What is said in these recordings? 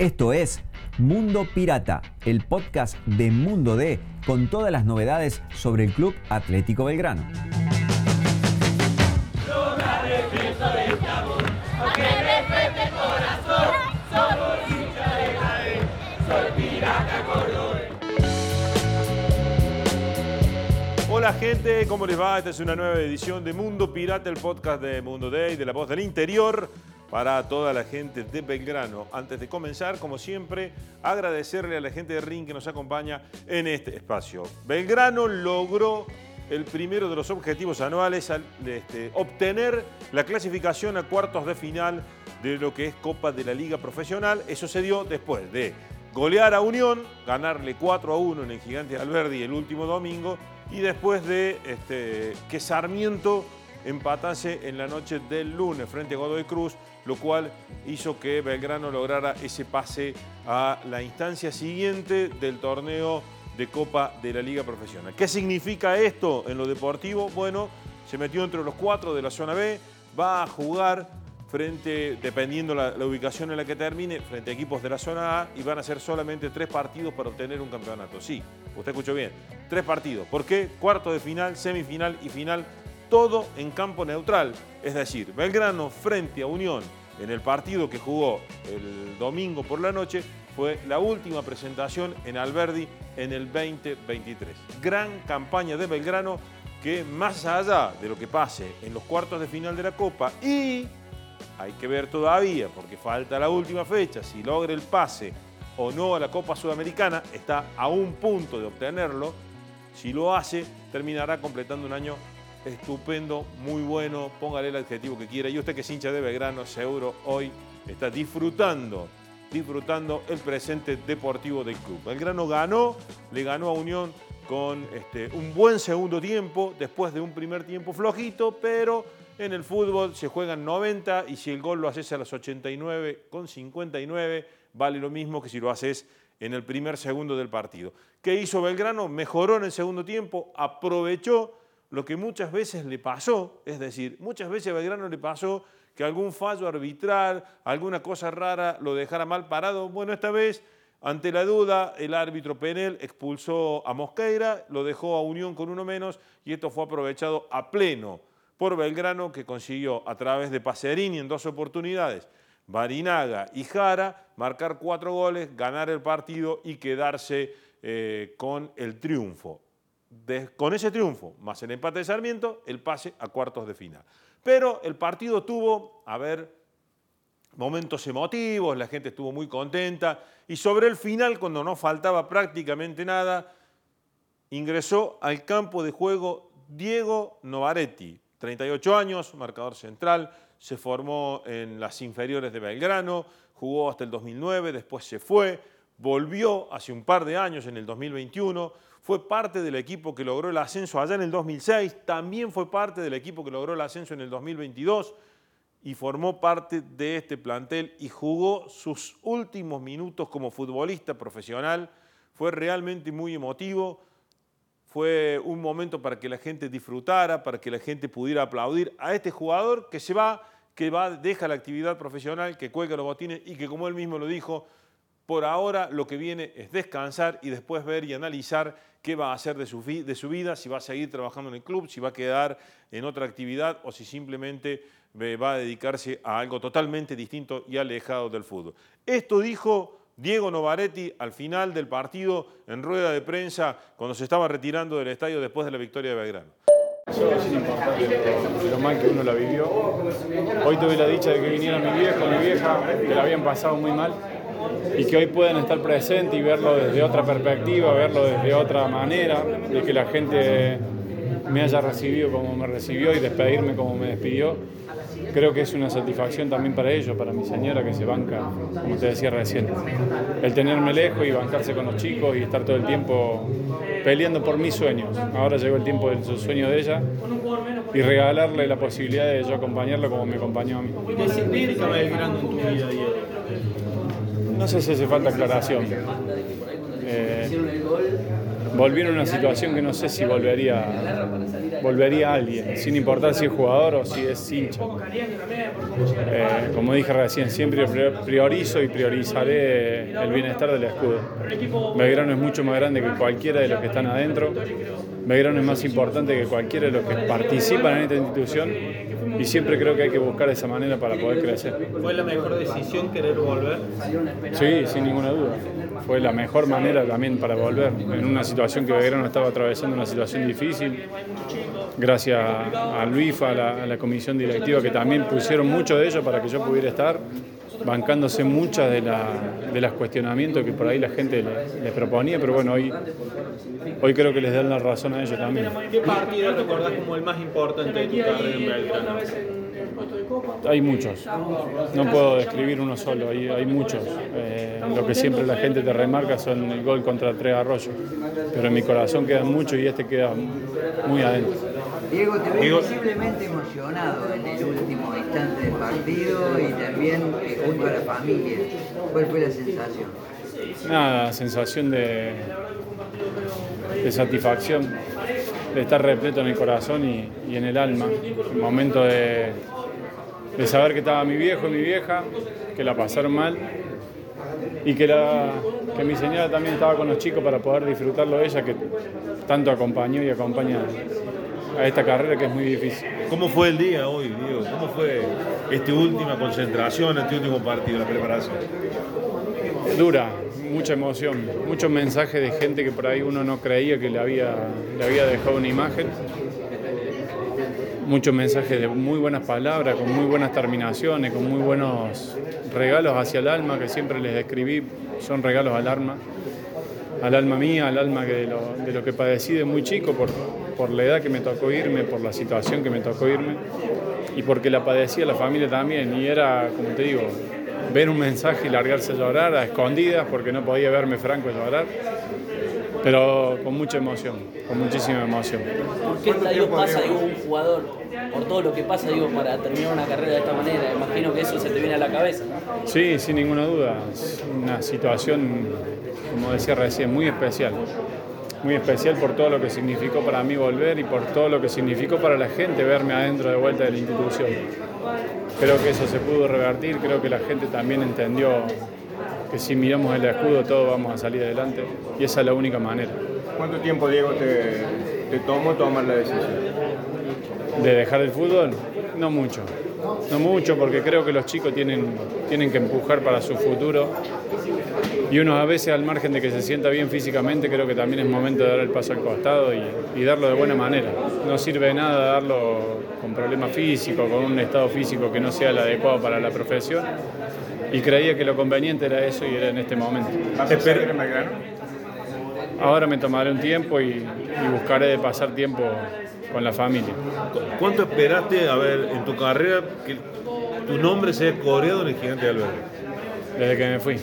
Esto es Mundo Pirata, el podcast de Mundo D con todas las novedades sobre el Club Atlético Belgrano. Hola gente, ¿cómo les va? Esta es una nueva edición de Mundo Pirata, el podcast de Mundo Day, de la voz del interior, para toda la gente de Belgrano. Antes de comenzar, como siempre, agradecerle a la gente de Ring que nos acompaña en este espacio. Belgrano logró el primero de los objetivos anuales, al este, obtener la clasificación a cuartos de final de lo que es Copa de la Liga Profesional. Eso se dio después de golear a Unión, ganarle 4 a 1 en el Gigante Alberdi el último domingo y después de este, que Sarmiento empatase en la noche del lunes frente a Godoy Cruz, lo cual hizo que Belgrano lograra ese pase a la instancia siguiente del torneo de Copa de la Liga Profesional. ¿Qué significa esto en lo deportivo? Bueno, se metió entre los cuatro de la zona B, va a jugar frente, dependiendo la, la ubicación en la que termine, frente a equipos de la zona A y van a ser solamente tres partidos para obtener un campeonato. Sí, usted escuchó bien, tres partidos. ¿Por qué? Cuarto de final, semifinal y final, todo en campo neutral. Es decir, Belgrano frente a Unión en el partido que jugó el domingo por la noche fue la última presentación en Alberdi en el 2023. Gran campaña de Belgrano que más allá de lo que pase en los cuartos de final de la Copa y hay que ver todavía, porque falta la última fecha, si logra el pase o no a la Copa Sudamericana, está a un punto de obtenerlo. Si lo hace, terminará completando un año estupendo, muy bueno, póngale el adjetivo que quiera. Y usted que es hincha de Belgrano, seguro hoy está disfrutando, disfrutando el presente deportivo del club. Belgrano ganó, le ganó a Unión con este, un buen segundo tiempo, después de un primer tiempo flojito, pero en el fútbol se juegan 90 y si el gol lo haces a las 89 con 59, vale lo mismo que si lo haces en el primer segundo del partido. ¿Qué hizo Belgrano? Mejoró en el segundo tiempo, aprovechó lo que muchas veces le pasó, es decir, muchas veces a Belgrano le pasó que algún fallo arbitral, alguna cosa rara lo dejara mal parado. Bueno, esta vez, ante la duda, el árbitro Penel expulsó a Mosqueira, lo dejó a Unión con uno menos y esto fue aprovechado a pleno por Belgrano que consiguió a través de Pacerini en dos oportunidades, Barinaga y Jara, marcar cuatro goles, ganar el partido y quedarse eh, con el triunfo. Con ese triunfo, más el empate de Sarmiento, el pase a cuartos de final. Pero el partido tuvo, a ver, momentos emotivos, la gente estuvo muy contenta y sobre el final, cuando no faltaba prácticamente nada, ingresó al campo de juego Diego Novaretti, 38 años, marcador central, se formó en las inferiores de Belgrano, jugó hasta el 2009, después se fue, volvió hace un par de años, en el 2021, fue parte del equipo que logró el ascenso allá en el 2006, también fue parte del equipo que logró el ascenso en el 2022 y formó parte de este plantel y jugó sus últimos minutos como futbolista profesional. Fue realmente muy emotivo, fue un momento para que la gente disfrutara, para que la gente pudiera aplaudir a este jugador que se va, que va, deja la actividad profesional, que cuelga los botines y que como él mismo lo dijo, por ahora lo que viene es descansar y después ver y analizar qué va a hacer de su, vida, si va a seguir trabajando en el club, si va a quedar en otra actividad o si simplemente va a dedicarse a algo totalmente distinto y alejado del fútbol. Esto dijo Diego Novaretti al final del partido en rueda de prensa cuando se estaba retirando del estadio después de la victoria de Belgrano. Lo mal que uno la vivió. Hoy tuve la dicha de que viniera mi viejo, mi vieja, que la habían pasado muy mal y que hoy puedan estar presentes y verlo desde otra perspectiva, verlo desde otra manera, de que la gente me haya recibido como me recibió y despedirme como me despidió creo que es una satisfacción también para ellos, para mi señora que se banca, como te decía recién. El tenerme lejos y bancarse con los chicos y estar todo el tiempo peleando por mis sueños. Ahora llegó el tiempo del sueño de ella y regalarle la posibilidad de yo acompañarlo como me acompañó a mí. ¿Qué significa Belgrano en tu vida? No sé si hace falta aclaración. Eh, volvieron a una situación que no sé si volvería, volvería alguien, sin importar si es jugador o si es hincha. Eh, como dije recién, siempre priorizo y priorizaré el bienestar del escudo. Belgrano es mucho más grande que cualquiera de los que están adentro. Belgrano es más importante que cualquiera de los que participan en esta institución y siempre creo que hay que buscar esa manera para poder crecer. ¿Fue la mejor decisión querer volver? Sí, sin ninguna duda. Fue la mejor manera también para volver. En una situación que Belgrano estaba atravesando una situación difícil. Gracias a Luis, a la, a la comisión directiva que también pusieron mucho de ello para que yo pudiera estar bancándose muchas de, la, de los cuestionamientos que por ahí la gente les, proponía, pero bueno, hoy, hoy creo que les dan la razón a ellos también. ¿Qué partido recordás como el más importante de tu carrera en Belgrano? Hay muchos, no puedo describir uno solo, hay, hay muchos. Eh, lo que siempre la gente te remarca son el gol contra Tres Arroyos, pero en mi corazón quedan muchos y este queda muy adentro. Diego, te veo visiblemente emocionado en el último instante del partido y también eh, junto a la familia. ¿Cuál fue la sensación? Nada, sensación de, de satisfacción, de estar repleto en el corazón y, y en el alma. El momento de, de saber que estaba mi viejo y mi vieja, que la pasaron mal y que, la, que mi señora también estaba con los chicos para poder disfrutarlo ella, que tanto acompañó y acompaña a esta carrera que es muy difícil. ¿Cómo fue el día hoy, Diego? ¿Cómo fue esta última concentración, este último partido, la preparación? Dura, mucha emoción, muchos mensajes de gente que por ahí uno no creía que le había, le había dejado una imagen. Muchos mensajes de muy buenas palabras, con muy buenas terminaciones, con muy buenos regalos hacia el alma, que siempre les describí, son regalos al alma, al alma mía, al alma de lo, de lo que padecí de muy chico, por, por la edad que me tocó irme, por la situación que me tocó irme y porque la padecía la familia también. Y era, como te digo, ver un mensaje y largarse a llorar a escondidas porque no podía verme Franco llorar, pero con mucha emoción, con muchísima emoción. ¿Por qué estadio pasa, digo, un jugador, por todo lo que pasa, digo, para terminar una carrera de esta manera? Imagino que eso se te viene a la cabeza. ¿no? Sí, sin ninguna duda. Es una situación, como decía recién, muy especial. Muy especial por todo lo que significó para mí volver y por todo lo que significó para la gente verme adentro de vuelta de la institución. Creo que eso se pudo revertir, creo que la gente también entendió que si miramos el escudo todos vamos a salir adelante y esa es la única manera. ¿Cuánto tiempo, Diego, te, te tomó tomar la decisión? ¿De dejar el fútbol? No mucho. No mucho porque creo que los chicos tienen, tienen que empujar para su futuro y uno a veces al margen de que se sienta bien físicamente creo que también es momento de dar el paso al costado y, y darlo de buena manera. No sirve de nada darlo con problemas físicos, con un estado físico que no sea el adecuado para la profesión y creía que lo conveniente era eso y era en este momento. Ahora me tomaré un tiempo y, y buscaré de pasar tiempo con la familia. ¿Cuánto esperaste, a ver, en tu carrera que tu nombre sea coreado en el gigante de Albergue? Desde que me fui.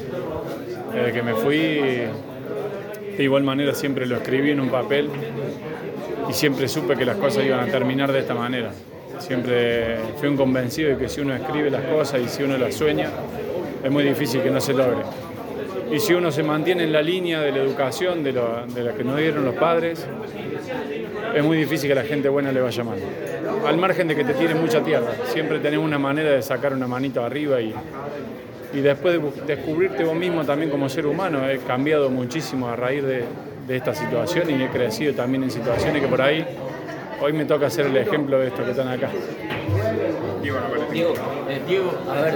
Desde que me fui, de igual manera siempre lo escribí en un papel y siempre supe que las cosas iban a terminar de esta manera. Siempre fui un convencido de que si uno escribe las cosas y si uno las sueña, es muy difícil que no se logre. Y si uno se mantiene en la línea de la educación, de, la que nos dieron los padres, es muy difícil que la gente buena le vaya mal. Al margen de que te tire mucha tierra, siempre tenés una manera de sacar una manito arriba y, y después de descubrirte vos mismo también como ser humano. He cambiado muchísimo a raíz de, de esta situación y he crecido también en situaciones que por ahí hoy me toca ser el ejemplo de estos que están acá. Diego, eh, Diego, a ver,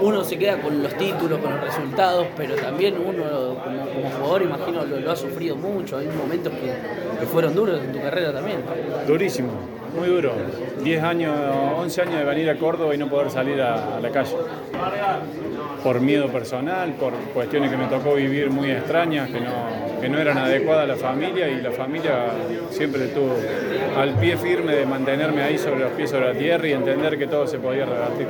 uno se queda con los títulos, con los resultados, pero también uno como, como jugador, imagino, lo, lo, ha sufrido mucho. Hay momentos que, que, fueron duros en tu carrera también. Durísimo, muy duro. 10 años, 11 años de venir a Córdoba y no poder salir a, la calle. Por miedo personal, por cuestiones que me tocó vivir muy extrañas, que no, que no eran adecuadas a la familia y la familia siempre estuvo al pie firme de mantenerme ahí sobre los pies sobre la tierra y entender que todo se podía revertir.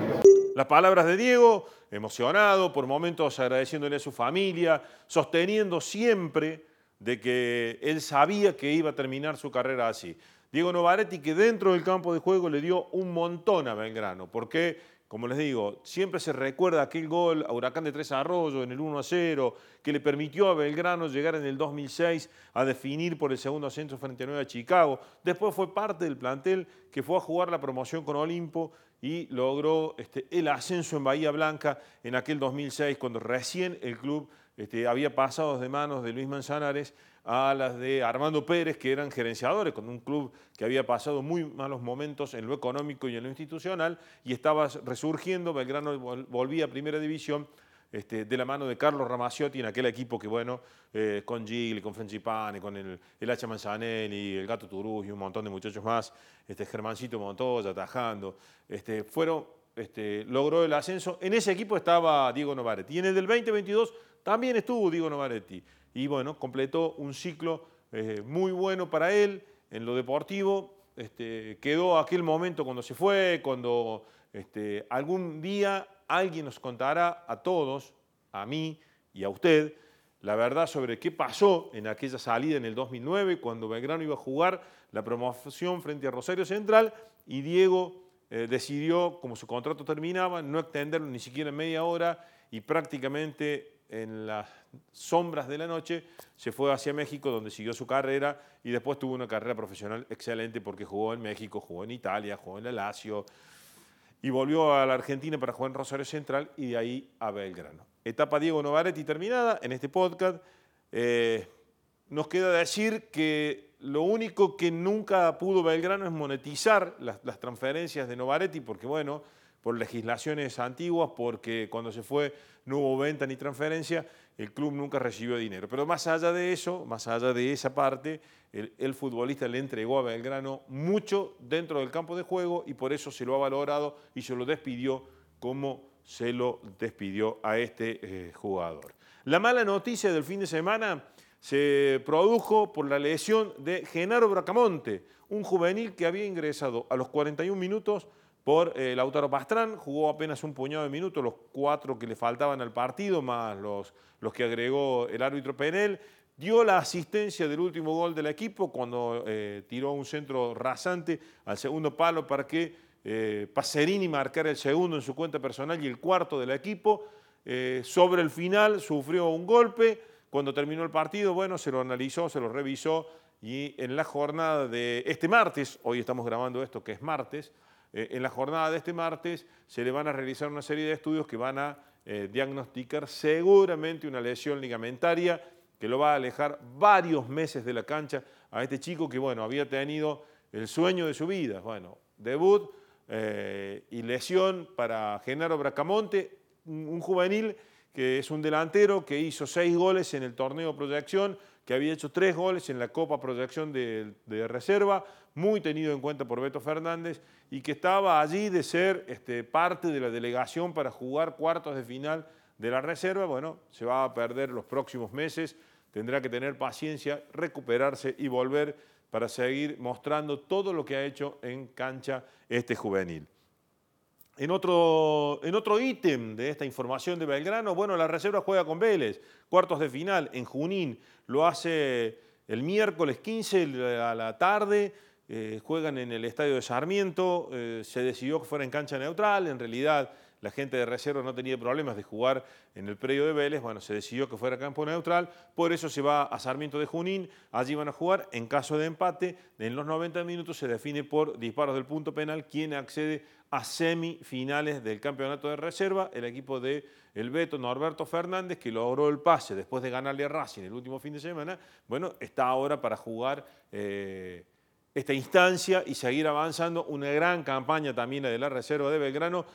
Las palabras de Diego, emocionado, por momentos agradeciéndole a su familia, sosteniendo siempre de que él sabía que iba a terminar su carrera así. Diego Novaretti que dentro del campo de juego le dio un montón a Belgrano, porque como les digo, siempre se recuerda aquel gol a Huracán de Tres Arroyos en el 1 a 0, que le permitió a Belgrano llegar en el 2006 a definir por el segundo ascenso frente a Nueva Chicago. Después fue parte del plantel que fue a jugar la promoción con Olimpo y logró este, el ascenso en Bahía Blanca en aquel 2006, cuando recién el club este, había pasado de manos de Luis Manzanares a las de Armando Pérez, que eran gerenciadores, con un club que había pasado muy malos momentos en lo económico y en lo institucional, y estaba resurgiendo, Belgrano volvía a Primera División, este, de la mano de Carlos Ramaciotti en aquel equipo que, bueno, eh, con Gigli, con Frangipane, con el, el Hacha Manzanelli, el Gato Turú y un montón de muchachos más, este, Germancito Montoya atajando, este, fueron, este, logró el ascenso. En ese equipo estaba Diego Novaretti. Y en el del 2022 también estuvo Diego Novaretti y bueno, completó un ciclo eh, muy bueno para él en lo deportivo. Este, quedó aquel momento cuando se fue, cuando este, algún día alguien nos contará a todos, a mí y a usted, la verdad sobre qué pasó en aquella salida en el 2009, cuando Belgrano iba a jugar la promoción frente a Rosario Central y Diego eh, decidió, como su contrato terminaba, no extenderlo ni siquiera media hora y prácticamente en las sombras de la noche, se fue hacia México donde siguió su carrera y después tuvo una carrera profesional excelente porque jugó en México, jugó en Italia, jugó en el Lazio y volvió a la Argentina para jugar en Rosario Central y de ahí a Belgrano. Etapa Diego Novaretti terminada en este podcast. Eh, nos queda decir que lo único que nunca pudo Belgrano es monetizar las, las transferencias de Novaretti porque bueno, por legislaciones antiguas, porque cuando se fue no hubo venta ni transferencia, el club nunca recibió dinero. Pero más allá de eso, más allá de esa parte, el, futbolista le entregó a Belgrano mucho dentro del campo de juego y por eso se lo ha valorado y se lo despidió como se lo despidió a este eh, jugador. La mala noticia del fin de semana se produjo por la lesión de Genaro Bracamonte, un juvenil que había ingresado a los 41 minutos por eh, Lautaro Pastrán, jugó apenas un puñado de minutos, los cuatro que le faltaban al partido, más los, los que agregó el árbitro Penel, dio la asistencia del último gol del equipo cuando eh, tiró un centro rasante al segundo palo para que eh, Pacerini marcara el segundo en su cuenta personal y el cuarto del equipo. sobre el final sufrió un golpe, cuando terminó el partido, bueno, se lo analizó, se lo revisó y en la jornada de este martes, hoy estamos grabando esto que es martes, eh, en la jornada de este martes se le van a realizar una serie de estudios que van a eh, diagnosticar seguramente una lesión ligamentaria que lo va a alejar varios meses de la cancha a este chico que, bueno, había tenido el sueño de su vida. Bueno, debut eh, y lesión para Genaro Bracamonte, un juvenil que es un delantero que hizo seis goles en el torneo proyección, que había hecho tres goles en la Copa Proyección de, Reserva, muy tenido en cuenta por Beto Fernández, y que estaba allí de ser este, parte de la delegación para jugar cuartos de final de la Reserva. Bueno, se va a perder los próximos meses, tendrá que tener paciencia, recuperarse y volver para seguir mostrando todo lo que ha hecho en cancha este juvenil. En otro, en otro ítem de esta información de Belgrano, bueno, la reserva juega con Vélez, cuartos de final en Junín, lo hace el miércoles 15 a la tarde, eh, juegan en el estadio de Sarmiento, eh, se decidió que fuera en cancha neutral, en realidad la gente de reserva no tenía problemas de jugar en el predio de Vélez, bueno, se decidió que fuera campo neutral, por eso se va a Sarmiento de Junín, allí van a jugar, en caso de empate, en los 90 minutos se define por disparos del punto penal quién accede a semifinales del campeonato de reserva, el equipo de el Beto Norberto Fernández, que logró el pase después de ganarle a Racing el último fin de semana, bueno, está ahora para jugar... Eh, esta instancia y seguir avanzando. Una gran campaña también de la Reserva de Belgrano,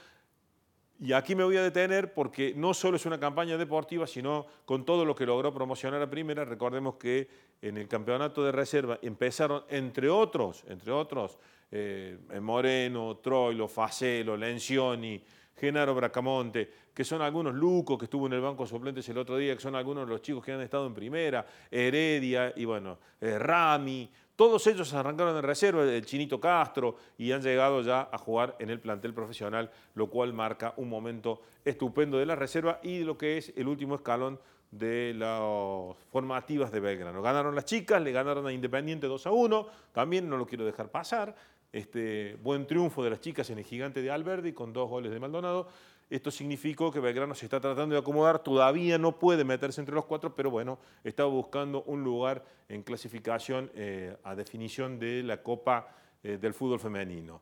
y aquí me voy a detener porque no solo es una campaña deportiva, sino con todo lo que logró promocionar a primera. Recordemos que en el campeonato de reserva empezaron, entre otros, entre otros, eh, Moreno, Troilo, Facelo, Lencioni, Genaro Bracamonte, que son algunos lucos que estuvo en el banco suplentes el otro día, que son algunos de los chicos que han estado en primera, Heredia y bueno, eh, Rami, todos ellos arrancaron en reserva, el Chinito Castro, y han llegado ya a jugar en el plantel profesional, lo cual marca un momento estupendo de la reserva y de lo que es el último escalón de las formativas de Belgrano. Ganaron las chicas, le ganaron a Independiente 2 a 1, también no lo quiero dejar pasar, este, buen triunfo de las chicas en el gigante de Alberdi con dos goles de Maldonado. Esto significó que Belgrano se está tratando de acomodar, todavía no puede meterse entre los cuatro, pero bueno, está buscando un lugar en clasificación eh, a definición de la Copa eh, del Fútbol Femenino.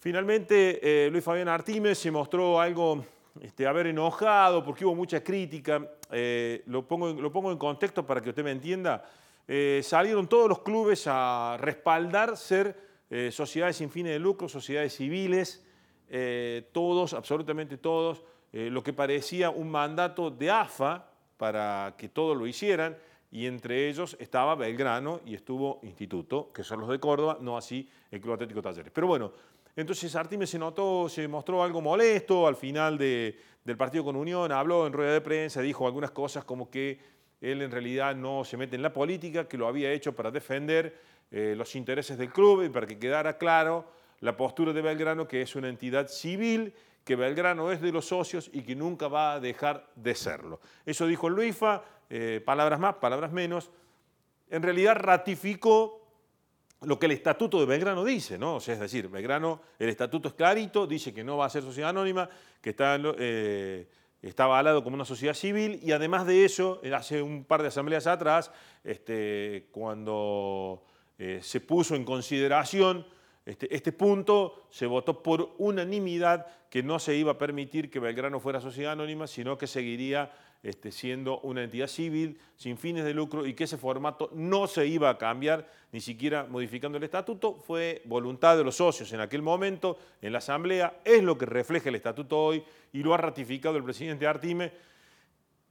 Finalmente, eh, Luis Fabián Artime se mostró algo, este, haber enojado porque hubo mucha crítica. lo, pongo, lo pongo en contexto para que usted me entienda. salieron todos los clubes a respaldar ser sociedades sin fines de lucro, sociedades civiles, eh, todos, absolutamente todos, eh, lo que parecía un mandato de AFA para que todos lo hicieran, y entre ellos estaba Belgrano y estuvo Instituto, que son los de Córdoba, no así el Club Atlético Talleres. Pero bueno, entonces Artime se notó, se mostró algo molesto al final del partido con Unión, habló en rueda de prensa, dijo algunas cosas como que él en realidad no se mete en la política, que lo había hecho para defender eh, los intereses del club y para que quedara claro la postura de Belgrano, que es una entidad civil, que Belgrano es de los socios y que nunca va a dejar de serlo. Eso dijo Luifa, eh, palabras más, palabras menos. En realidad ratificó lo que el estatuto de Belgrano dice, ¿no? O sea, es decir, Belgrano, el estatuto es clarito, dice que no va a ser sociedad anónima, que está, eh, está avalado como una sociedad civil y además de eso, hace un par de asambleas atrás, este, cuando eh, se puso en consideración este, este, punto se votó por unanimidad que no se iba a permitir que Belgrano fuera sociedad anónima, sino que seguiría este, siendo una entidad civil sin fines de lucro y que ese formato no se iba a cambiar, ni siquiera modificando el estatuto. Fue voluntad de los socios en aquel momento, en la Asamblea, es lo que refleja el estatuto hoy y lo ha ratificado el presidente Artime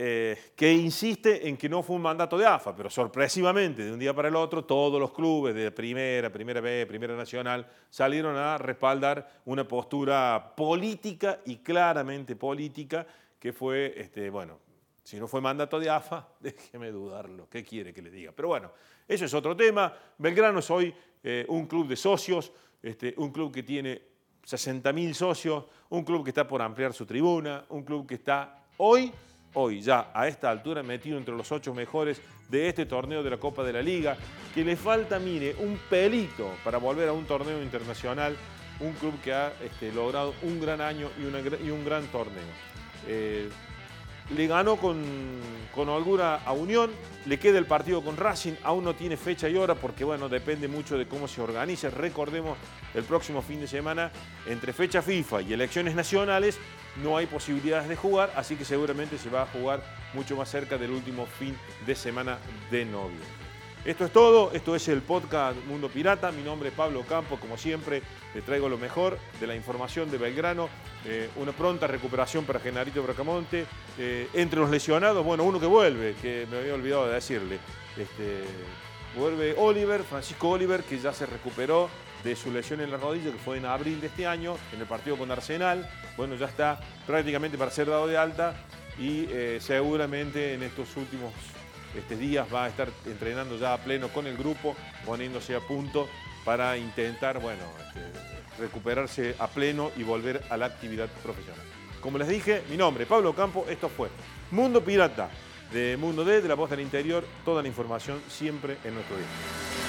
eh, que insiste en que no fue un mandato de AFA, pero sorpresivamente, de un día para el otro, todos los clubes de primera, primera B, primera nacional, salieron a respaldar una postura política y claramente política, que fue, este, bueno, si no fue mandato de AFA, déjeme dudarlo, ¿qué quiere que le diga? Pero bueno, eso es otro tema. Belgrano es hoy eh, un club de socios, este, un club que tiene 60.000 socios, un club que está por ampliar su tribuna, un club que está hoy hoy ya a esta altura metido entre los ocho mejores de este torneo de la Copa de la Liga, que le falta, mire, un pelito para volver a un torneo internacional, un club que ha este, logrado un gran año y, un gran torneo. Eh, le ganó con, con holgura a Unión, le queda el partido con Racing, aún no tiene fecha y hora porque bueno, depende mucho de cómo se organice. Recordemos, el próximo fin de semana, entre fecha FIFA y elecciones nacionales, no hay posibilidades de jugar, así que seguramente se va a jugar mucho más cerca del último fin de semana de noviembre. Esto es todo, esto es el podcast Mundo Pirata, mi nombre es Pablo Campo, como siempre le traigo lo mejor de la información de Belgrano, eh, una pronta recuperación para Genarito Bracamonte, eh, entre los lesionados, bueno, uno que vuelve, que me había olvidado de decirle, este, vuelve Oliver, Francisco Oliver, que ya se recuperó de su lesión en la rodilla, que fue en abril de este año, en el partido con Arsenal. Bueno, ya está prácticamente para ser dado de alta y eh, seguramente en estos últimos este, días va a estar entrenando ya a pleno con el grupo, poniéndose a punto para intentar, bueno, este, recuperarse a pleno y volver a la actividad profesional. Como les dije, mi nombre Pablo Campo, esto fue Mundo Pirata de Mundo D, de la Voz del Interior, toda la información siempre en nuestro día.